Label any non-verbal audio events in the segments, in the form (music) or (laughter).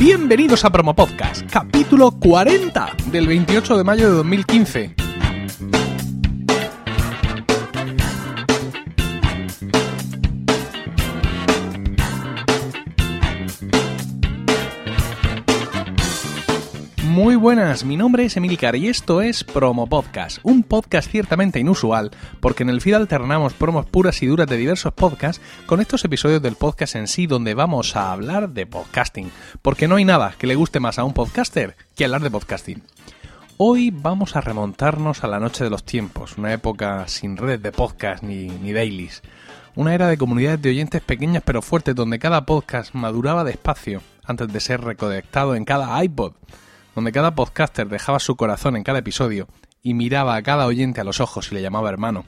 Bienvenidos a Promo Podcast, capítulo 40 del 28 de mayo de 2015. Muy buenas, mi nombre es Emilcar y esto es Promo Podcast, un podcast ciertamente inusual porque en el feed alternamos promos puras y duras de diversos podcasts con estos episodios del podcast en sí donde vamos a hablar de podcasting, porque no hay nada que le guste más a un podcaster que hablar de podcasting. Hoy vamos a remontarnos a la noche de los tiempos, una época sin redes de podcast ni, ni dailies, una era de comunidades de oyentes pequeñas pero fuertes donde cada podcast maduraba despacio antes de ser reconectado en cada iPod donde cada podcaster dejaba su corazón en cada episodio y miraba a cada oyente a los ojos y le llamaba hermano.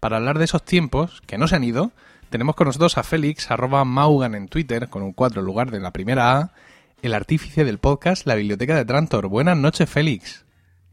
Para hablar de esos tiempos, que no se han ido, tenemos con nosotros a Félix, Maugan en Twitter, con un 4 en lugar de la primera A, el artífice del podcast La Biblioteca de Trantor. Buenas noches, Félix.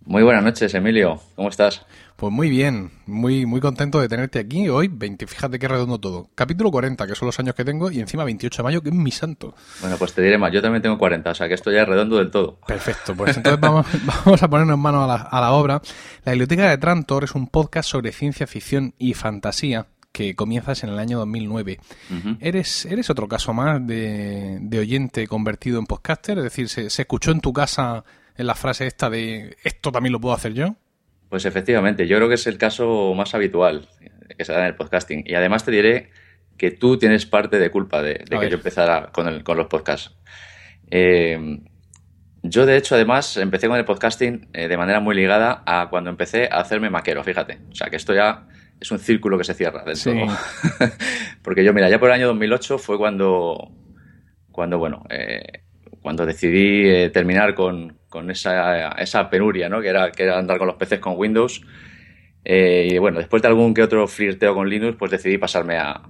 Muy buenas noches, Emilio. ¿Cómo estás? Pues muy bien, muy, muy contento de tenerte aquí hoy. 20, fíjate qué redondo todo. Capítulo 40, que son los años que tengo, y encima 28 de mayo, que es mi santo. Bueno, pues te diré más, yo también tengo 40, o sea que esto ya es redondo del todo. Perfecto, pues entonces vamos, (laughs) vamos a ponernos en mano a la, a la obra. La Biblioteca de Trantor es un podcast sobre ciencia ficción y fantasía que comienzas en el año 2009. Uh-huh. ¿Eres, ¿Eres otro caso más de, de, oyente convertido en podcaster? Es decir, ¿se, ¿se escuchó en tu casa en la frase esta de esto también lo puedo hacer yo? Pues efectivamente, yo creo que es el caso más habitual que se da en el podcasting. Y además te diré que tú tienes parte de culpa de, de que yo empezara con, el, con los podcasts. Eh, yo, de hecho, además, empecé con el podcasting eh, de manera muy ligada a cuando empecé a hacerme maquero, fíjate. O sea, que esto ya es un círculo que se cierra del sí. todo. (laughs) Porque yo, mira, ya por el año 2008 fue cuando, cuando bueno, eh, cuando decidí eh, terminar con, con esa, esa, penuria, ¿no? Que era, que era andar con los PCs con Windows. Eh, y bueno, después de algún que otro flirteo con Linux, pues decidí pasarme a,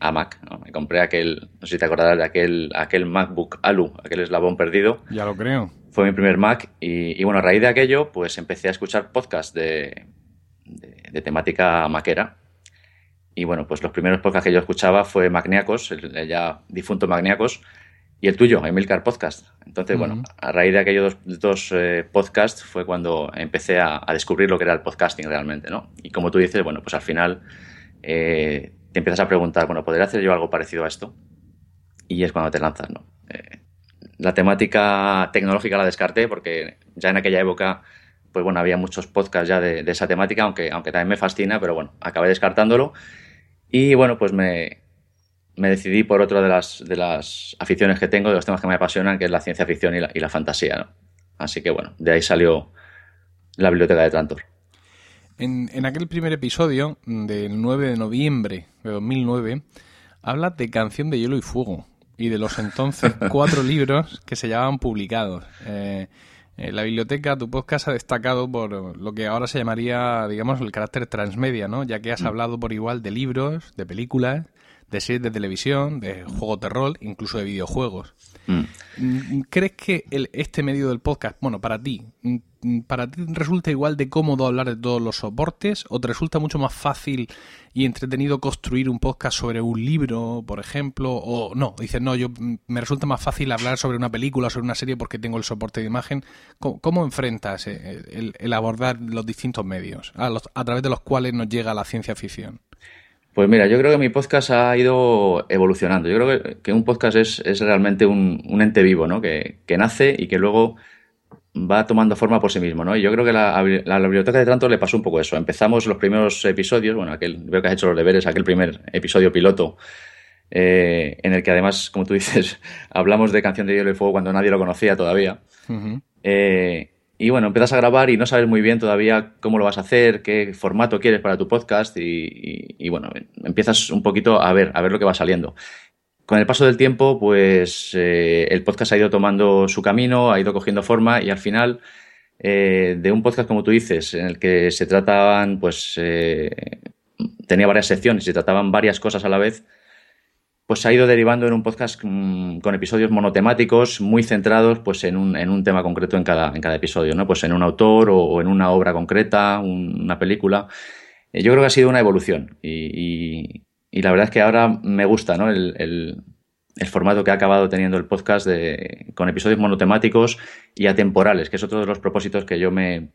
a Mac. ¿no? Me compré aquel, no sé si te acordarás de aquel, aquel MacBook Alu, aquel eslabón perdido. Ya lo creo. Fue mi primer Mac y, y bueno, a raíz de aquello, pues empecé a escuchar podcasts de, de, de temática maquera. Y bueno, pues los primeros podcasts que yo escuchaba fue Magniacos, el, el ya difunto Magniacos, y el tuyo, Emilcar Podcast. Entonces, uh -huh. bueno, a raíz de aquellos dos, dos eh, podcasts fue cuando empecé a, a, descubrir lo que era el podcasting realmente, ¿no? Y como tú dices, bueno, pues al final eh, te empiezas a preguntar, bueno, ¿podría hacer yo algo parecido a esto? Y es cuando te lanzas, ¿no? Eh, la temática tecnológica la descarté porque ya en aquella época, pues bueno, había muchos podcasts ya de, de esa temática, aunque, aunque también me fascina, pero bueno, acabé descartándolo. Y bueno, pues me, me decidí por otra de las, de las aficiones que tengo, de los temas que me apasionan, que es la ciencia ficción y la, y la fantasía. ¿no? Así que bueno, de ahí salió la biblioteca de Trantor. En, en, aquel primer episodio del 9 de noviembre de 2009, hablas de Canción de Hielo y Fuego y de los entonces (laughs) cuatro libros que se llamaban publicados. Eh, eh, la biblioteca, tu podcast ha destacado por lo que ahora se llamaría, digamos, el carácter transmedia, ¿no? Ya que has mm. hablado por igual de libros, de películas, de series de televisión, de juegos de rol, incluso de videojuegos. Mm. ¿Crees que el, este medio del podcast, bueno, para ti, para ti resulta igual de cómodo hablar de todos los soportes o te resulta mucho más fácil y entretenido construir un podcast sobre un libro, por ejemplo, o no, dices, no, yo me resulta más fácil hablar sobre una película o sobre una serie porque tengo el soporte de imagen. ¿Cómo, cómo enfrentas el, el, abordar los distintos medios a, los, a través de los cuales nos llega la ciencia ficción? Pues mira, yo creo que mi podcast ha ido evolucionando. Yo creo que, que un podcast es, es realmente un, un, ente vivo, ¿no? Que, que, nace y que luego va tomando forma por sí mismo, ¿no? Y yo creo que la, la, la biblioteca de Trantor le pasó un poco eso. Empezamos los primeros episodios, bueno, aquel, veo que has hecho los deberes, aquel primer episodio piloto, eh, en el que además, como tú dices, (laughs) hablamos de Canción de Hielo y Fuego cuando nadie lo conocía todavía. Uh -huh. eh, y bueno, empiezas a grabar y no sabes muy bien todavía cómo lo vas a hacer, qué formato quieres para tu podcast y, bueno, empiezas un poquito a ver, a ver lo que va saliendo. Con el paso del tiempo, pues eh, el podcast ha ido tomando su camino, ha ido cogiendo forma y al final eh, de un podcast, como tú dices, en el que se trataban, pues eh, tenía varias secciones se trataban varias cosas a la vez, pues se ha ido derivando en un podcast mmm, con episodios monotemáticos muy centrados pues en un, en un tema concreto en cada, en cada episodio, ¿no? Pues en un autor o, en una obra concreta, un, una película. Eh, yo creo que ha sido una evolución y, la verdad es que ahora me gusta, ¿no? El, el, el formato que ha acabado teniendo el podcast de, con episodios monotemáticos y atemporales, que es otro de los propósitos que yo me,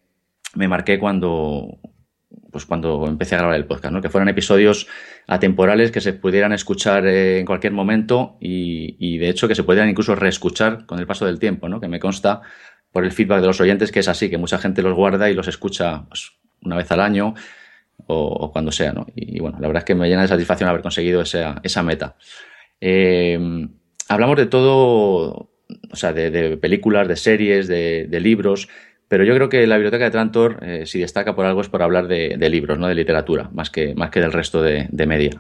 me marqué cuando, pues cuando empecé a grabar el podcast, ¿no? que fueran episodios atemporales que se pudieran escuchar eh, en cualquier momento y, y, de hecho que se pudieran incluso reescuchar con el paso del tiempo, ¿no? que me consta por el feedback de los oyentes que es así, que mucha gente los guarda y los escucha pues, una vez al año o, cuando sea. ¿no? Y, bueno, la verdad es que me llena de satisfacción haber conseguido esa, meta. Eh, hablamos de todo, o sea, de, películas, de series, de libros, pero yo creo que la biblioteca de Trantor, eh, si destaca por algo, es por hablar de, libros, no de literatura, más que, más que del resto de, de media.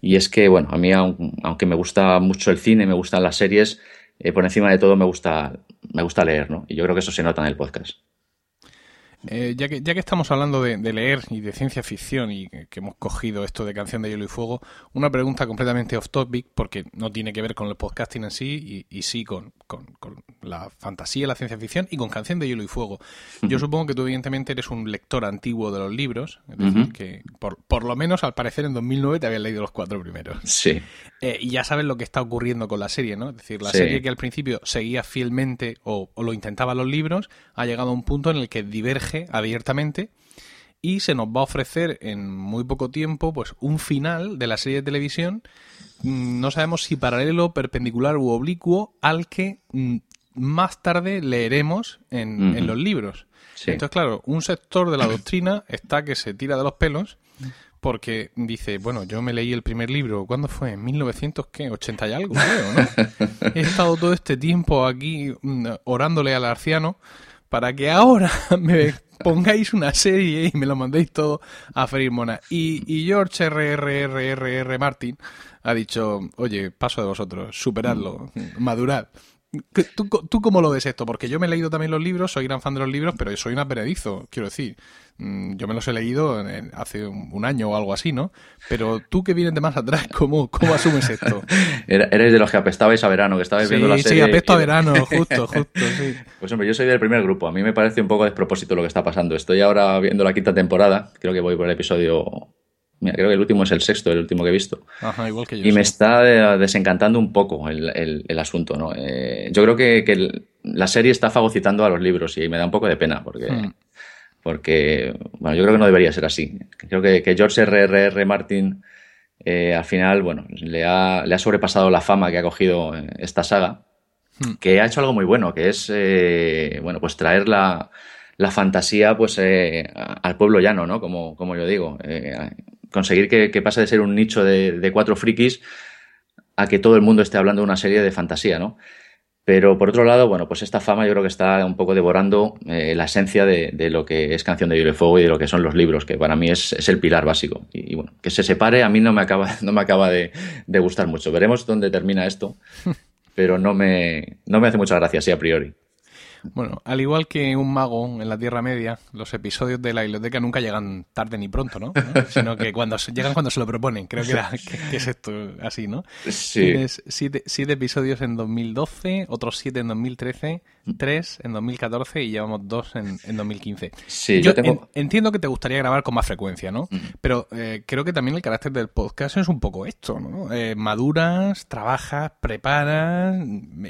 Y es que, bueno, a mí, aunque me gusta mucho el cine, me gustan las series, eh, por encima de todo me gusta, me gusta leer, ¿no? Y yo creo que eso se nota en el podcast. Eh, ya, que, ya que estamos hablando de, de, leer y de ciencia ficción y que, que, hemos cogido esto de Canción de Hielo y Fuego, una pregunta completamente off topic porque no tiene que ver con el podcasting en sí y, y sí con, con, con, la fantasía, la ciencia ficción y con Canción de Hielo y Fuego. Yo supongo que tú evidentemente eres un lector antiguo de los libros, es decir, uh -huh. que por, por, lo menos al parecer en 2009 te habías leído los cuatro primeros. Sí. Eh, y ya sabes lo que está ocurriendo con la serie, ¿no? Es decir, la sí. serie que al principio seguía fielmente o, o lo intentaba los libros ha llegado a un punto en el que diverge abiertamente y se nos va a ofrecer en muy poco tiempo pues un final de la serie de televisión mm, no sabemos si paralelo, perpendicular u oblicuo al que mm, más tarde leeremos en, uh -huh. en los libros. Sí. Entonces, claro, un sector de la doctrina está que se tira de los pelos porque dice, bueno, yo me leí el primer libro, ¿cuándo fue? ¿En 1980 y algo, creo, ¿no? (laughs) He estado todo este tiempo aquí mm, orándole al arciano para que ahora (laughs) me pongáis una serie y me lo mandéis todo a freír mona. Y, y George R. Martin ha dicho, oye, paso de vosotros, superadlo, madurad. ¿Tú, ¿Tú cómo lo ves esto? Porque yo me he leído también los libros, soy gran fan de los libros, pero soy un aperedizo, quiero decir. Mm, yo me los he leído hace un año o algo así, ¿no? Pero tú que vienes de más atrás, ¿cómo, cómo asumes esto? (laughs) Eres de los que apestabais a verano, que estabais sí, viendo la serie. Sí, apesto a verano, (laughs) justo, justo, sí. Pues hombre, yo soy del primer grupo. A mí me parece un poco despropósito lo que está pasando. Estoy ahora viendo la quinta temporada, creo que voy por el episodio Mira, creo que el último es el sexto, el último que he visto. Ajá, igual que yo. Y sí. me está eh, desencantando un poco el, el, el asunto, ¿no? Eh, yo creo que, que el, la serie está fagocitando a los libros y me da un poco de pena porque, hmm. porque bueno, yo creo que no debería ser así. Creo que, que George R.R.R. R. Martin eh, al final, bueno, le ha, le ha, sobrepasado la fama que ha cogido esta saga, hmm. que ha hecho algo muy bueno, que es, eh, bueno, pues traer la, la fantasía pues eh, al pueblo llano, ¿no? Como, como yo digo. Conseguir que, que, pase de ser un nicho de, de, cuatro frikis a que todo el mundo esté hablando de una serie de fantasía, ¿no? Pero por otro lado, bueno, pues esta fama yo creo que está un poco devorando eh, la esencia de, de, lo que es Canción de Hielo y Fuego y de lo que son los libros, que para mí es, es el pilar básico. Y, y, bueno, que se separe a mí no me acaba, (laughs) no me acaba de, de gustar mucho. Veremos dónde termina esto, (laughs) pero no me, no me hace mucha gracia así a priori. Bueno, al igual que un mago en la Tierra Media, los episodios de la biblioteca nunca llegan tarde ni pronto, ¿no? ¿No? (laughs) Sino que cuando llegan cuando se lo proponen. Creo que, era, que, que es esto así, ¿no? Sí. Tienes siete, siete, episodios en 2012, otros siete en 2013, tres en 2014 y llevamos dos en, en 2015. Sí, yo, yo tengo... en, entiendo que te gustaría grabar con más frecuencia, ¿no? Mm. Pero eh, creo que también el carácter del podcast es un poco esto, ¿no? Eh, maduras, trabajas, preparas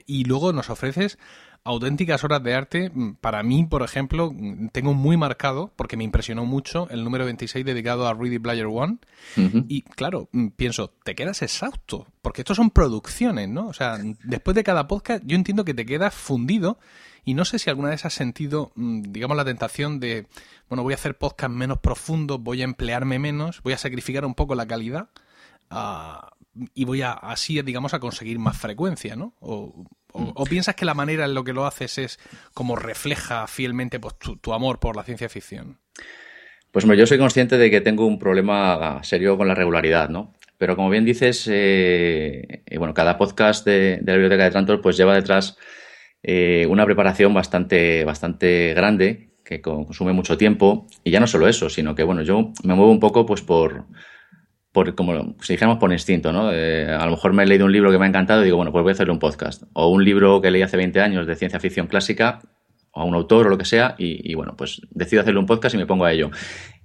y luego nos ofreces auténticas horas de arte. Mm, para mí, por ejemplo, mm, tengo muy marcado, porque me impresionó mucho, el número 26 dedicado a Ready Player One. Uh -huh. Y claro, mm, pienso, te quedas exhausto, porque estos son producciones, ¿no? O sea, después de cada podcast, yo entiendo que te quedas fundido. Y no sé si alguna vez has sentido, digamos, la tentación de, bueno, voy a hacer podcast menos profundos, voy a emplearme menos, voy a sacrificar un poco la calidad. Uh, y voy a así, digamos, a conseguir más frecuencia, ¿no? O, o, piensas que la manera en lo que lo haces es como refleja fielmente pues, tu, tu amor por la ciencia ficción? Pues yo soy consciente de que tengo un problema serio con la regularidad, ¿no? Pero como bien dices, eh, bueno, cada podcast de, de, la biblioteca de Trantor pues lleva detrás eh, una preparación bastante, bastante grande que consume mucho tiempo y ya no solo eso, sino que bueno, yo me muevo un poco pues por, por, como si dijéramos por instinto, ¿no? Eh, a lo mejor me he leído un libro que me ha encantado y digo, bueno, pues voy a hacerle un podcast. O un libro que leí hace 20 años de ciencia ficción clásica, o a un autor o lo que sea, y, y, bueno, pues decido hacerle un podcast y me pongo a ello.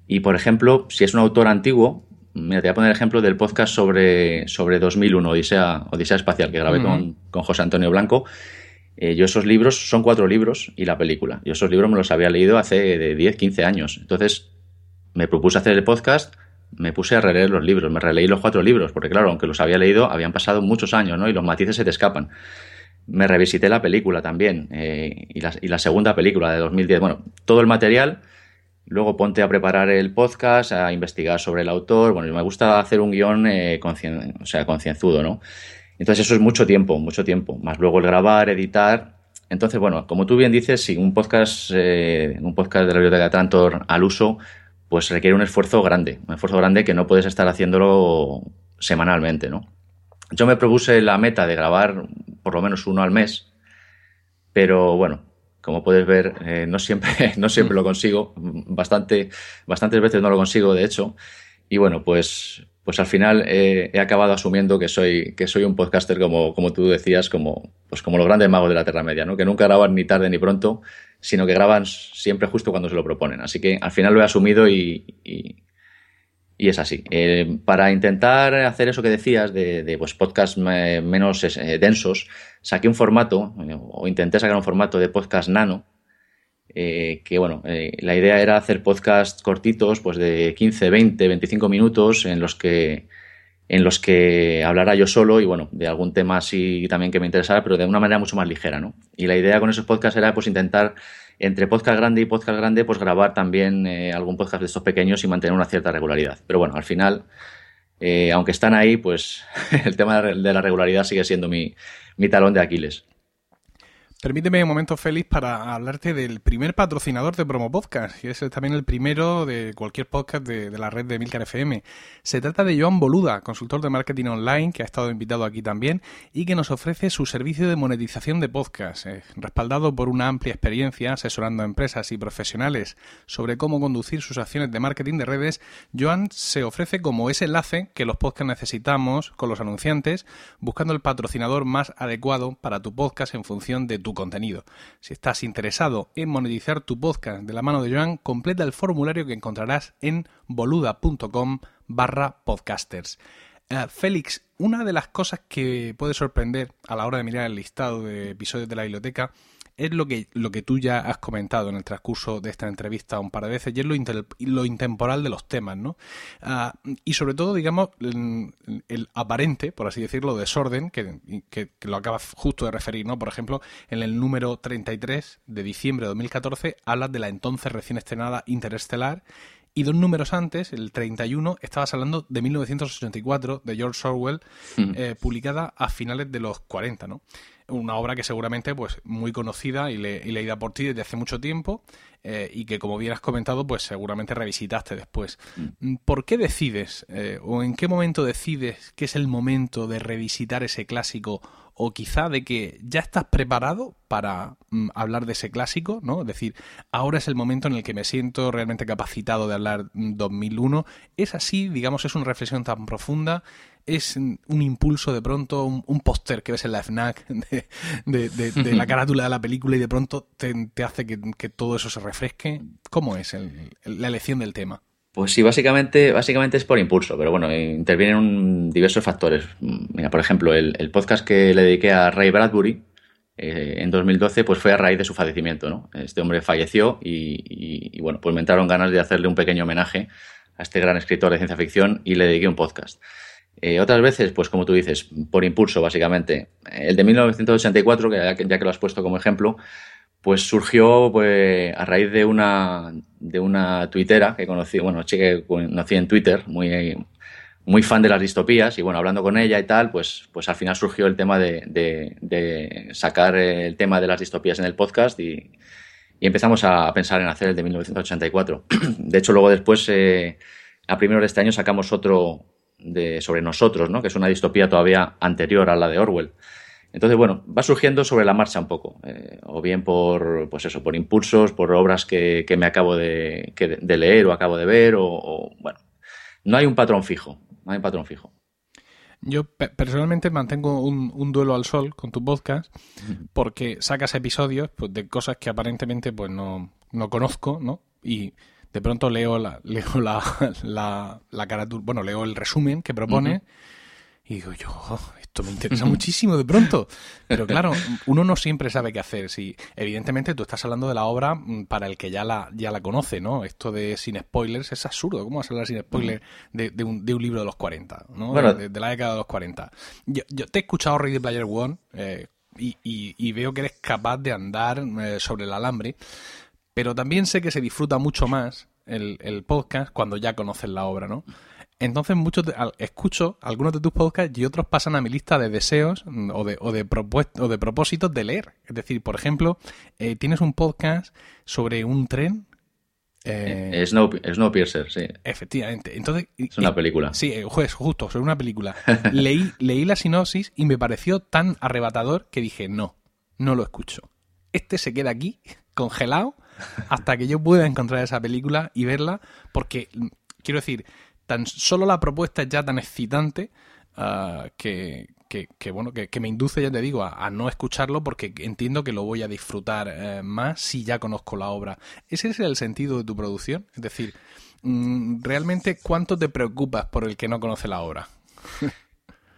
Y por ejemplo, si es un autor antiguo, mira, te voy a poner el ejemplo del podcast sobre, sobre 2001, Odisea, Odisea Espacial, que grabé con, con, José Antonio Blanco. Eh, yo esos libros, son cuatro libros y la película. Yo esos libros me los había leído hace de 10, 15 años. Entonces me propuse hacer el podcast, me puse a releer los libros, me releí los cuatro libros, porque claro, aunque los había leído, habían pasado muchos años, ¿no? Y los matices se te escapan. Me revisité la película también, eh, y, la, segunda película de 2010. Bueno, todo el material Luego ponte a preparar el podcast, a investigar sobre el autor. Bueno, me gusta hacer un guion eh, concienzudo, ¿no? Entonces eso es mucho tiempo, mucho tiempo. Más luego el grabar, editar. Entonces, bueno, como tú bien dices, si un podcast, eh, un podcast de la biblioteca de al uso, pues requiere un esfuerzo grande, un esfuerzo grande que no puedes estar haciéndolo semanalmente, ¿no? Yo me propuse la meta de grabar por lo menos uno al mes, pero bueno, como puedes ver, eh, no, siempre, (laughs) no siempre lo consigo. Bastante, bastantes veces no lo consigo, de hecho. Y bueno, pues, pues al final eh, he acabado asumiendo que soy, que soy un podcaster, como, como tú decías, como, pues como los grandes magos de la Tierra Media, ¿no? que nunca graban ni tarde ni pronto, sino que graban siempre justo cuando se lo proponen. Así que al final lo he asumido y, y es así. Eh, para intentar hacer eso que decías de, de pues, podcasts menos eh, densos, saqué un formato, o intenté sacar un formato de podcast nano, eh, que bueno, eh, la idea era hacer podcasts cortitos, pues de 15, 20, 25 minutos, en los que en los que hablara yo solo y bueno, de algún tema así también que me interesara, pero de una manera mucho más ligera, ¿no? Y la idea con esos podcasts era pues intentar entre podcast grande y podcast grande, pues grabar también eh, algún podcast de estos pequeños y mantener una cierta regularidad. Pero bueno, al final, eh, aunque están ahí, pues (laughs) el tema de la regularidad sigue siendo mi, mi talón de Aquiles. Permíteme un momento, Félix, para hablarte del primer patrocinador de Promo Podcast, y es también el primero de cualquier podcast de, la red de Milcar FM. Se trata de Joan Boluda, consultor de marketing online, que ha estado invitado aquí también, y que nos ofrece su servicio de monetización de podcast, respaldado por una amplia experiencia asesorando a empresas y profesionales sobre cómo conducir sus acciones de marketing de redes. Joan se ofrece como ese enlace que los podcasts necesitamos con los anunciantes, buscando el patrocinador más adecuado para tu podcast en función de tu tu contenido. Si estás interesado en monetizar tu podcast de la mano de Joan, completa el formulario que encontrarás en boluda.com barra podcasters. Uh, Félix, una de las cosas que puede sorprender a la hora de mirar el listado de episodios de la biblioteca es lo que, lo que tú ya has comentado en el transcurso de esta entrevista un par de veces, y es lo, inter, lo intemporal de los temas, ¿no? Uh, y sobre todo, digamos, el, el, aparente, por así decirlo, desorden, que, que, que, lo acabas justo de referir, ¿no? Por ejemplo, en el número 33 de diciembre de 2014, hablas de la entonces recién estrenada Interestelar, y dos números antes, el 31, estabas hablando de 1984, de George Orwell, mm. eh, publicada a finales de los 40, ¿no? Una obra que seguramente, pues, muy conocida y, le, y leída por ti desde hace mucho tiempo eh, y que, como bien has comentado, pues seguramente revisitaste después. Mm. ¿Por qué decides, eh, o en qué momento decides que es el momento de revisitar ese clásico o quizá de que ya estás preparado para mm, hablar de ese clásico, ¿no? Es decir, ahora es el momento en el que me siento realmente capacitado de hablar 2001. Es así, digamos, es una reflexión tan profunda, es un impulso de pronto, un, un póster que ves en la FNAC de, de, de, de, la carátula de la película y de pronto te, te hace que, que, todo eso se refresque. ¿Cómo es el, el, la elección del tema? Pues sí, básicamente, básicamente es por impulso, pero bueno, intervienen un, diversos factores. Mira, por ejemplo, el, el, podcast que le dediqué a Ray Bradbury eh, en 2012, pues fue a raíz de su fallecimiento, ¿no? Este hombre falleció y, y, y, bueno, pues me entraron ganas de hacerle un pequeño homenaje a este gran escritor de ciencia ficción y le dediqué un podcast. Eh, otras veces, pues como tú dices, por impulso, básicamente. El de 1984, que ya que lo has puesto como ejemplo, pues surgió pues, a raíz de una, de una tuitera que conocí, bueno, chica que conocí en Twitter, muy, muy fan de las distopías, y bueno, hablando con ella y tal, pues, pues al final surgió el tema de, sacar el tema de las distopías en el podcast y, empezamos a pensar en hacer el de 1984. (clears throat) De hecho, luego después, eh, a primeros de este año, sacamos otro de, sobre nosotros, ¿no? que es una distopía todavía anterior a la de Orwell. Entonces, bueno, va surgiendo sobre la marcha un poco, eh, o bien por, pues eso, por impulsos, por obras que, que me acabo de, que, de, leer o acabo de ver, o, o, bueno, no hay un patrón fijo, no hay un patrón fijo. Yo pe personalmente mantengo un, un, duelo al sol con tu podcast porque sacas episodios pues, de cosas que aparentemente pues no, no conozco, ¿no? Y de pronto leo la, (laughs) leo la, la, la carátula, bueno, leo el resumen que propone y digo yo, "Oh, esto me interesa muchísimo de pronto. Pero (laughs) claro, uno no siempre sabe qué hacer. Si, evidentemente tú estás hablando de la obra mm, para el que ya la, ya la conoce, ¿no? Esto de sin spoilers es absurdo. ¿Cómo vas a hablar sin spoilers de, de un, de un libro de los 40, ¿no? Bueno. de, de la década de los 40. Yo, yo te he escuchado Ready Player One eh, y, y- y veo que eres capaz de andar eh, sobre el alambre, pero también sé que se disfruta mucho más el, el podcast cuando ya conoces la obra, ¿no? Entonces muchos de- al- escucho algunos de tus podcasts y otros pasan a mi lista de deseos mm, o de, o de, propuest- o de propósitos de leer. Es decir, por ejemplo, eh, tienes un podcast sobre un tren. eh, Eh, Snow, Snowpiercer, sí. Efectivamente. Entonces, Es una película. Sí, juez, justo, sobre una película. (laughs) Leí, leí la sinopsis y me pareció tan arrebatador que dije, no, no lo escucho. Este se queda aquí, congelado, hasta que yo pueda encontrar esa película y verla, porque, quiero decir, tan solo la propuesta es ya tan excitante ah, que, que- que, bueno, que, me induce, ya te digo, a, a no escucharlo porque entiendo que lo voy a disfrutar eh, más si ya conozco la obra. ¿Ese es el sentido de tu producción? Es decir, mm, realmente cuánto te preocupas por el que no conoce la obra. (laughs)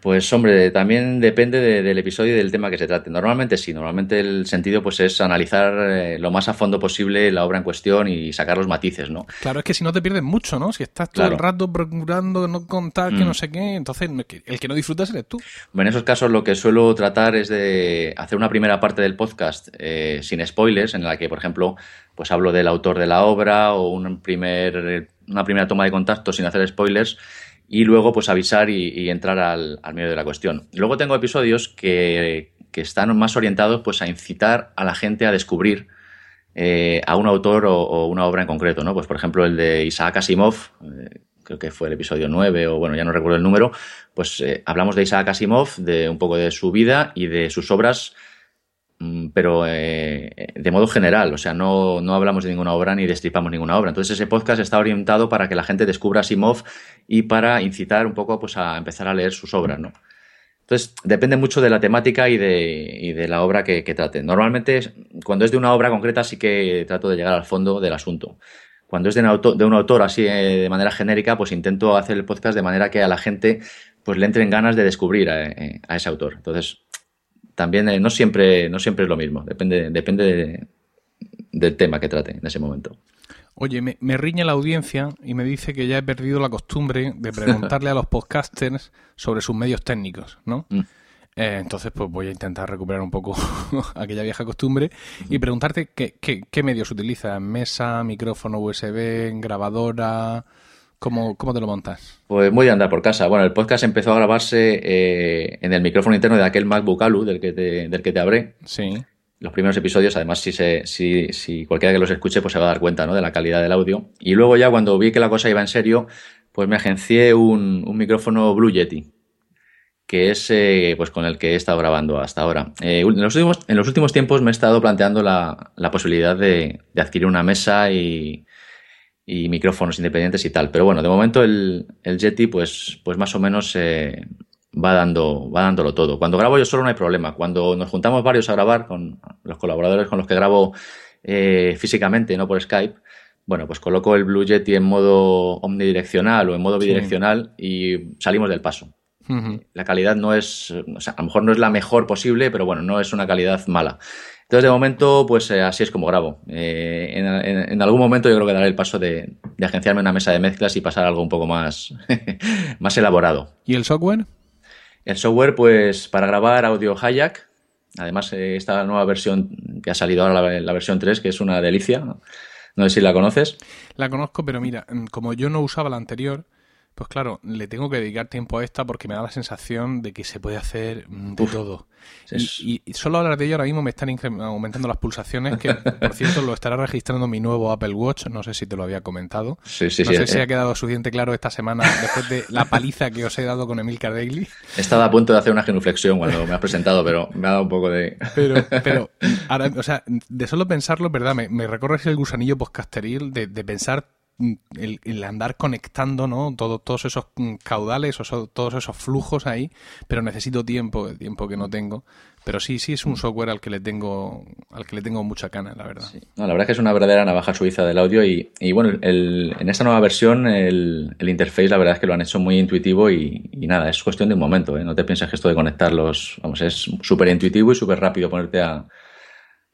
Pues hombre, también depende de- del episodio y del tema que se trate. Normalmente sí, normalmente el sentido pues es analizar eh, lo más a fondo posible la obra en cuestión y sacar los matices, ¿no? Claro, es que si no te pierdes mucho, ¿no? Si estás todo Claro. el rato procurando no contar que Mm. no sé qué, entonces el que no disfrutas eres tú. En esos casos lo que suelo tratar es de hacer una primera parte del podcast eh, sin spoilers, en la que, por ejemplo, pues hablo del autor de la obra o un primer, una primera toma de contacto sin hacer spoilers y luego pues avisar y, y entrar al, medio de la cuestión. Luego tengo episodios que, que están más orientados pues a incitar a la gente a descubrir eh, a un autor o, una obra en concreto, ¿no? Pues por ejemplo el de Isaac Asimov, eh, creo que fue el episodio 9 o bueno, ya no recuerdo el número, pues eh, hablamos de Isaac Asimov, de un poco de su vida y de sus obras, pero eh, de modo general, o sea, no, no hablamos de ninguna obra ni destripamos ninguna obra. Entonces ese podcast está orientado para que la gente descubra Asimov y para incitar un poco pues, a empezar a leer sus obras, ¿no? Entonces, depende mucho de la temática y de, de la obra que, trate. Normalmente, cuando es de una obra concreta, sí que trato de llegar al fondo del asunto. Cuando es de un autor, de un autor así eh, de manera genérica, pues intento hacer el podcast de manera que a la gente pues le entren ganas de descubrir a, eh, a ese autor. Entonces, también eh, no siempre no siempre es lo mismo. Depende, depende de- del tema que trate en ese momento. Oye, me, me riñe la audiencia y me dice que ya he perdido la costumbre de preguntarle a los podcasters sobre sus medios técnicos, ¿no? Mm. Eh, entonces, pues voy a intentar recuperar un poco (laughs) aquella vieja costumbre y preguntarte qué, qué, qué medios utilizas. ¿Mesa, micrófono USB, grabadora? ¿Cómo, cómo te lo montas? Pues muy de andar por casa. Bueno, el podcast empezó a grabarse eh, en el micrófono interno de aquel MacBook Alu del que te, del que te hablé. Sí. los primeros episodios, además, si, se, si, si cualquiera que los escuche, pues se va a dar cuenta ¿no? de la calidad del audio. Y luego ya cuando vi que la cosa iba en serio, pues me agencié un, un micrófono Blue Yeti, que es eh, pues con el que he estado grabando hasta ahora. Eh, en, los últimos, en los últimos tiempos me he estado planteando la, la posibilidad de, de adquirir una mesa y, y micrófonos independientes y tal. Pero bueno, de momento el, el Yeti, pues, pues más o menos eh, va, dando, va dándolo todo. Cuando grabo yo solo no hay problema. Cuando nos juntamos varios a grabar con los colaboradores con los que grabo eh, físicamente, no por Skype, bueno, pues coloco el Blue Yeti en modo omnidireccional o en modo Sí. bidireccional y salimos del paso. Ujú. La calidad no es, o sea, a lo mejor no es la mejor posible, pero bueno, no es una calidad mala. Entonces, de momento, pues eh, así es como grabo. Eh, en, en- en algún momento yo creo que daré el paso de, de agenciarme una mesa de mezclas y pasar a algo un poco más, (laughs) más elaborado. ¿Y el software? El software, pues para grabar audio Hayak, además eh, esta nueva versión que ha salido ahora, la, la versión 3, que es una delicia. No, No sé si la conoces. La conozco, pero mira, como yo no usaba la anterior, pues claro, le tengo que dedicar tiempo a esta porque me da la sensación de que se puede hacer mm, de Uf, todo. es- Y, solo hablar de ello ahora mismo me están aumentando las pulsaciones, que (laughs) por cierto lo estará registrando mi nuevo Apple Watch, no sé si te lo había comentado. Sí, sí, no sí. sé si eh, ha quedado suficiente claro esta semana después de la paliza que os he dado con Emilcar Daily. He estado a punto de hacer una genuflexión cuando me has presentado, pero me ha dado un poco de... Pero, (laughs) pero ahora, o sea, de solo pensarlo, ¿verdad? Me, me recorre así el gusanillo podcasteril de, de pensar el, andar conectando, ¿no? Todo, todos esos caudales, todos esos flujos ahí, pero necesito tiempo, el tiempo que no tengo. Pero sí, sí es un software al que le tengo, al que le tengo mucha cana, la verdad. No, la verdad es que es una verdadera navaja suiza del audio y, bueno, en esta nueva versión el, el, interface la verdad es que lo han hecho muy intuitivo y, nada, es cuestión de un momento, ¿eh? No te pienses que esto de conectarlos, vamos, es súper intuitivo y súper rápido ponerte a,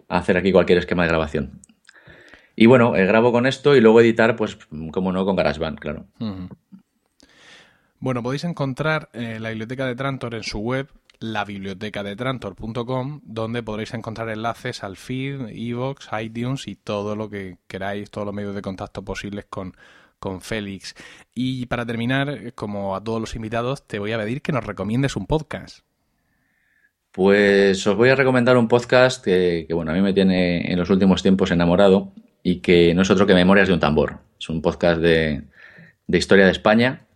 hacer aquí cualquier esquema de grabación. Y bueno, eh, grabo con esto y luego editar, pues, como no, con GarageBand, claro. Bueno, podéis encontrar eh, la biblioteca de Trantor en su web, labibliotecadetrantor.com, donde podréis encontrar enlaces al feed, Evox, iTunes y todo lo que queráis, todos los medios de contacto posibles con, con Félix. Y para terminar, como a todos los invitados, te voy a pedir que nos recomiendes un podcast. Pues os voy a recomendar un podcast que, bueno, a mí me tiene en los últimos tiempos enamorado y que no es otro que Memorias de un tambor. Es un podcast de, historia de España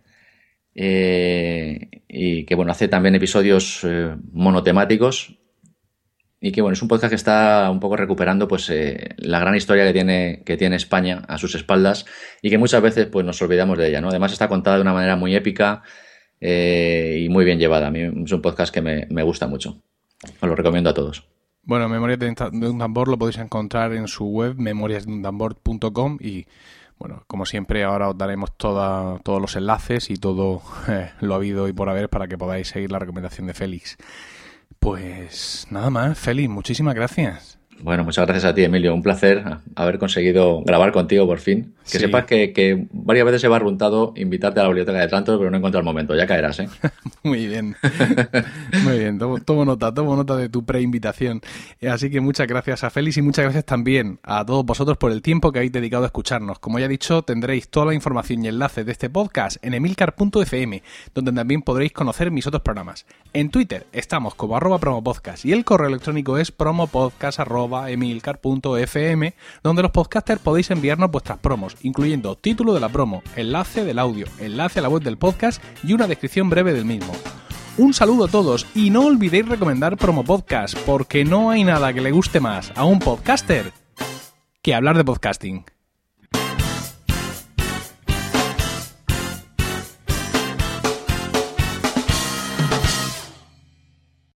eh, y que, bueno, hace también episodios eh, monotemáticos y que, bueno, es un podcast que está un poco recuperando pues eh, la gran historia que tiene, que tiene España a sus espaldas y que muchas veces pues nos olvidamos de ella, ¿no? Además está contada de una manera muy épica y muy bien llevada. A mí es un podcast que me gusta mucho. Os lo recomiendo a todos. Bueno, Memorias de un tambor lo podéis encontrar en su web, memoriasdeundambor.com y bueno, como siempre ahora os daremos toda, todos los enlaces y todo (laughs) eh, lo habido y por haber para que podáis seguir la recomendación de Félix. Pues nada más, Félix, muchísimas gracias. Bueno, muchas gracias a ti, Emilio. Un placer haber conseguido grabar contigo por fin. Que sepas que, varias veces he barruntado invitarte a la biblioteca de Trantor, pero no he encontrado el momento. Ya caerás, ¿eh? (laughs) Muy bien. (laughs) Muy bien. Tomo, nota, tomo nota de tu preinvitación. Así que muchas gracias a Félix y muchas gracias también a todos vosotros por el tiempo que habéis dedicado a escucharnos. Como ya he dicho, tendréis toda la información y enlaces de este podcast en emilcar.fm, donde también podréis conocer mis otros programas. En Twitter estamos como arroba promopodcast y el correo electrónico es emilcar.fm, donde los podcasters podéis enviarnos vuestras promos, incluyendo título de la promo, enlace del audio, enlace a la web del podcast y una descripción breve del mismo. Un saludo a todos y no olvidéis recomendar Promo Podcast, porque no hay nada que le guste más a un podcaster que hablar de podcasting.